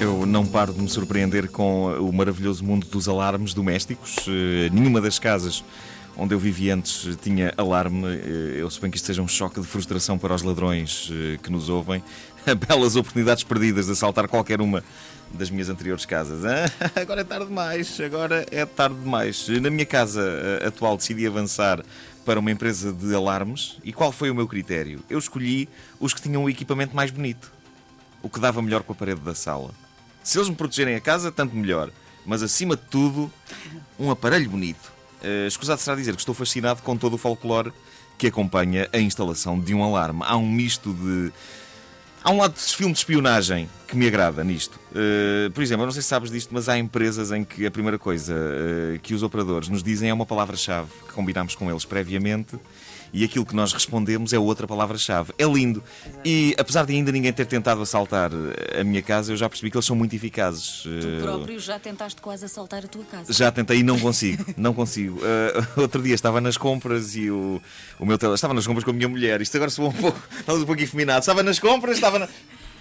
Eu não paro de me surpreender com o maravilhoso mundo dos alarmes domésticos. Eh, Nenhuma das casas onde eu vivi antes tinha alarme. Eh, Eu suponho que isto seja um choque de frustração para os ladrões eh, que nos ouvem. Belas oportunidades perdidas de assaltar qualquer uma das minhas anteriores casas. Ah, agora é tarde demais, agora é tarde demais. Na minha casa atual decidi avançar para uma empresa de alarmes. E qual foi o meu critério? Eu escolhi os que tinham o equipamento mais bonito o que dava melhor com a parede da sala. Se eles me protegerem a casa, tanto melhor. Mas acima de tudo, um aparelho bonito. Uh, escusado será dizer que estou fascinado com todo o folclore que acompanha a instalação de um alarme. Há um misto de. Há um lado de filme de espionagem que me agrada nisto. Uh, por exemplo, eu não sei se sabes disto, mas há empresas em que a primeira coisa uh, que os operadores nos dizem é uma palavra-chave que combinamos com eles previamente e aquilo que nós respondemos é outra palavra-chave. É lindo. E apesar de ainda ninguém ter tentado assaltar a minha casa, eu já percebi que eles são muito eficazes. Tu próprio já tentaste quase assaltar a tua casa. já tentei e não consigo, não consigo. Uh, outro dia estava nas compras e o, o meu tele... Estava nas compras com a minha mulher. Isto agora soou um pouco, estamos um pouco efeminado. Estava nas compras, estava na...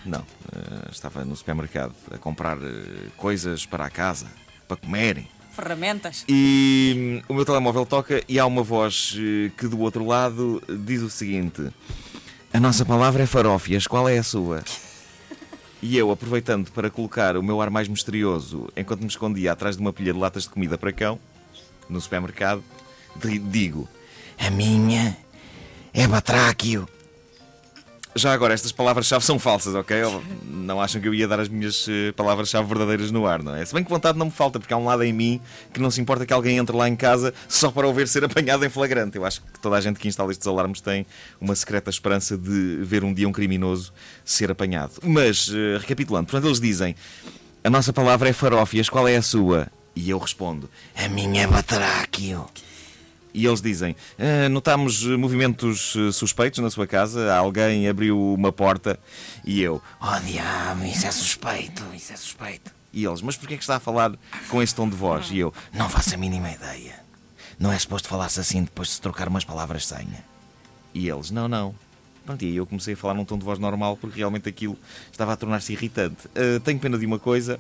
Não, uh, estava no supermercado a comprar uh, coisas para a casa, para comerem. Ferramentas. E hum, o meu telemóvel toca e há uma voz eh, que do outro lado diz o seguinte: A nossa palavra é farófias, qual é a sua? E eu, aproveitando para colocar o meu ar mais misterioso enquanto me escondia atrás de uma pilha de latas de comida para cão, no supermercado, di- digo: A minha é batráquio. Já agora, estas palavras-chave são falsas, ok? Não acham que eu ia dar as minhas eh, palavras-chave verdadeiras no ar, não é? Se bem que vontade não me falta, porque há um lado em mim que não se importa que alguém entre lá em casa só para o ver ser apanhado em flagrante. Eu acho que toda a gente que instala estes alarmes tem uma secreta esperança de ver um dia um criminoso ser apanhado. Mas, eh, recapitulando, portanto, eles dizem: A nossa palavra é farófias, qual é a sua? E eu respondo: A minha é batráquio. E eles dizem: "Ah, eh, movimentos eh, suspeitos na sua casa. Alguém abriu uma porta. E eu: Oh diabo, isso é suspeito, isso é suspeito. E eles: Mas porquê é que está a falar com esse tom de voz? E eu: Não faço a mínima ideia. Não é suposto falar-se assim depois de se trocar umas palavras senha. E eles: Não, não. Pronto, e aí eu comecei a falar num tom de voz normal porque realmente aquilo estava a tornar-se irritante. Ah, tenho pena de uma coisa.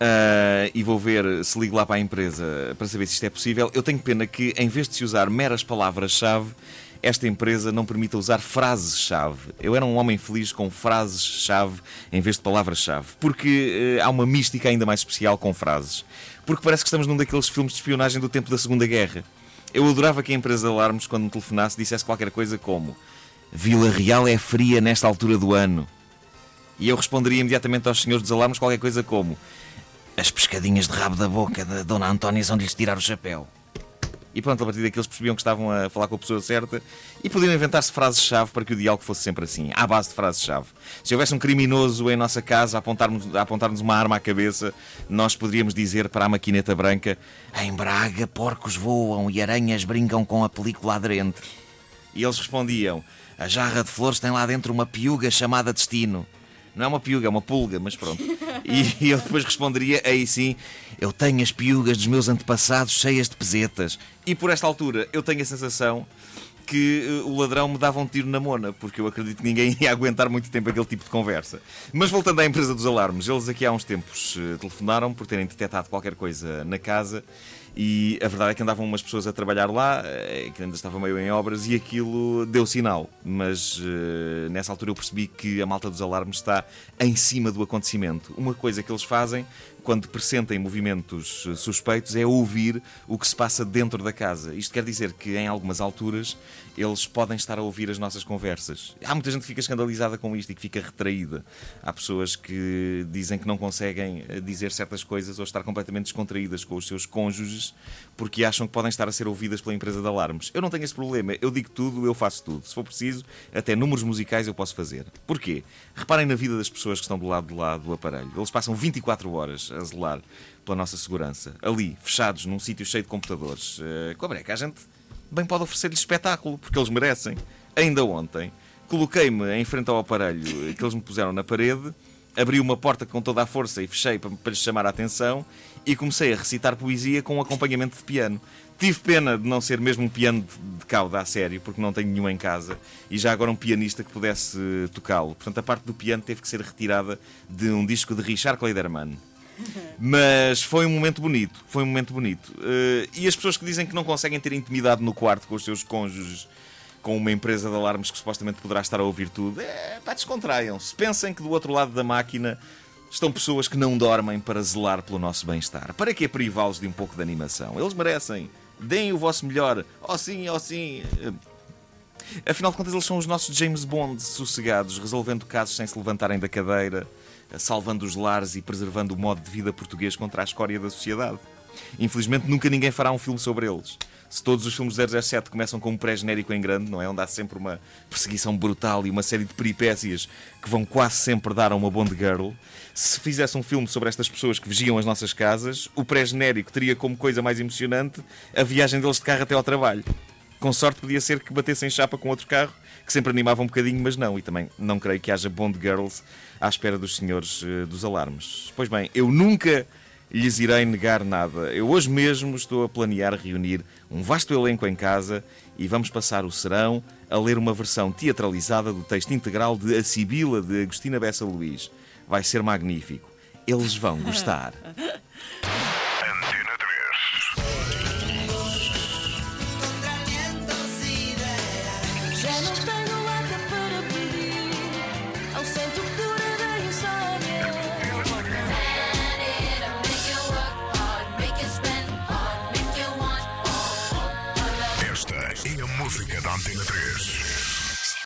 Ah, e vou ver se ligo lá para a empresa para saber se isto é possível. Eu tenho pena que, em vez de se usar meras palavras-chave, esta empresa não permita usar frases-chave. Eu era um homem feliz com frases-chave em vez de palavras-chave. Porque eh, há uma mística ainda mais especial com frases. Porque parece que estamos num daqueles filmes de espionagem do tempo da Segunda Guerra. Eu adorava que a empresa de alarmes, quando me telefonasse, dissesse qualquer coisa como Vila Real é fria nesta altura do ano. E eu responderia imediatamente aos senhores dos alarmes qualquer coisa como As pescadinhas de rabo da boca da Dona Antónia são de lhes tirar o chapéu. E pronto, a partir daqui eles percebiam que estavam a falar com a pessoa certa e podiam inventar-se frases-chave para que o diálogo fosse sempre assim, à base de frases-chave. Se houvesse um criminoso em nossa casa a apontar-nos a apontar-nos uma arma à cabeça, nós poderíamos dizer para a maquineta branca: Em Braga, porcos voam e aranhas brincam com a película aderente. E eles respondiam: A jarra de flores tem lá dentro uma piuga chamada Destino. Não é uma piuga, é uma pulga, mas pronto. E eu depois responderia: Aí sim, eu tenho as piugas dos meus antepassados cheias de pesetas. E por esta altura eu tenho a sensação que eh, o ladrão me dava um tiro na mona, porque eu acredito que ninguém ia aguentar muito tempo aquele tipo de conversa. Mas voltando à empresa dos alarmes, eles aqui há uns tempos eh, telefonaram por terem detectado qualquer coisa na casa e a verdade é que andavam umas pessoas a trabalhar lá, eh, que ainda estava meio em obras, e aquilo deu sinal. Mas eh, nessa altura eu percebi que a malta dos alarmes está em cima do acontecimento. Uma coisa que eles fazem quando pressentem movimentos eh, suspeitos é ouvir o que se passa dentro da casa. Isto quer dizer que em algumas alturas eles podem estar a ouvir as nossas conversas. Há muita gente que fica escandalizada com isto e que fica retraída. Há pessoas que dizem que não conseguem dizer certas coisas ou estar completamente descontraídas com os seus cônjuges porque acham que podem estar a ser ouvidas pela empresa de alarmes. Eu não tenho esse problema. Eu digo tudo, eu faço tudo. Se for preciso, até números musicais eu posso fazer. Porquê? Reparem na vida das pessoas que estão do lado de lá do aparelho. Eles passam 24 horas a zelar pela nossa segurança. Ali, fechados num sítio cheio de computadores. Eh, Com a breca, a gente bem pode oferecer-lhes espetáculo, porque eles merecem. Ainda ontem, coloquei-me em frente ao aparelho que eles me puseram na parede, abri uma porta com toda a força e fechei para, para lhes chamar a atenção e comecei a recitar poesia com um acompanhamento de piano. Tive pena de não ser mesmo um piano de cauda a sério, porque não tenho nenhum em casa, e já agora um pianista que pudesse tocá-lo. Portanto, a parte do piano teve que ser retirada de um disco de Richard Kleiderman. Mas foi um momento bonito, foi um momento bonito. Uh, e as pessoas que dizem que não conseguem ter intimidade no quarto com os seus cônjuges, com uma empresa de alarmes que supostamente poderá estar a ouvir tudo, é, pá, descontraiam-se. Pensem que do outro lado da máquina estão pessoas que não dormem para zelar pelo nosso bem-estar. Para que privá-los de um pouco de animação? Eles merecem. Deem o vosso melhor. Oh sim, oh sim. Afinal de contas, eles são os nossos James Bond sossegados, resolvendo casos sem se levantarem da cadeira, salvando os lares e preservando o modo de vida português contra a escória da sociedade. Infelizmente, nunca ninguém fará um filme sobre eles. Se todos os filmes 007 começam com um pré-genérico em grande, não é? Onde há sempre uma perseguição brutal e uma série de peripécias que vão quase sempre dar a uma Bond Girl. Se fizesse um filme sobre estas pessoas que vigiam as nossas casas, o pré-genérico teria como coisa mais emocionante a viagem deles de carro até ao trabalho. Com sorte podia ser que batessem chapa com outro carro, que sempre animava um bocadinho, mas não. E também não creio que haja Bond Girls à espera dos senhores uh, dos alarmes. Pois bem, eu nunca lhes irei negar nada. Eu hoje mesmo estou a planear reunir um vasto elenco em casa e vamos passar o serão a ler uma versão teatralizada do texto integral de A Sibila de Agostina Bessa Luís. Vai ser magnífico. Eles vão gostar.